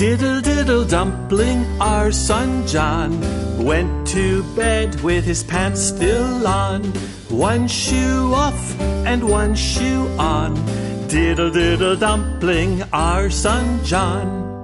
Diddle diddle dumpling, our son John went to bed with his pants still on, one shoe off and one shoe on. Diddle diddle dumpling, our son John.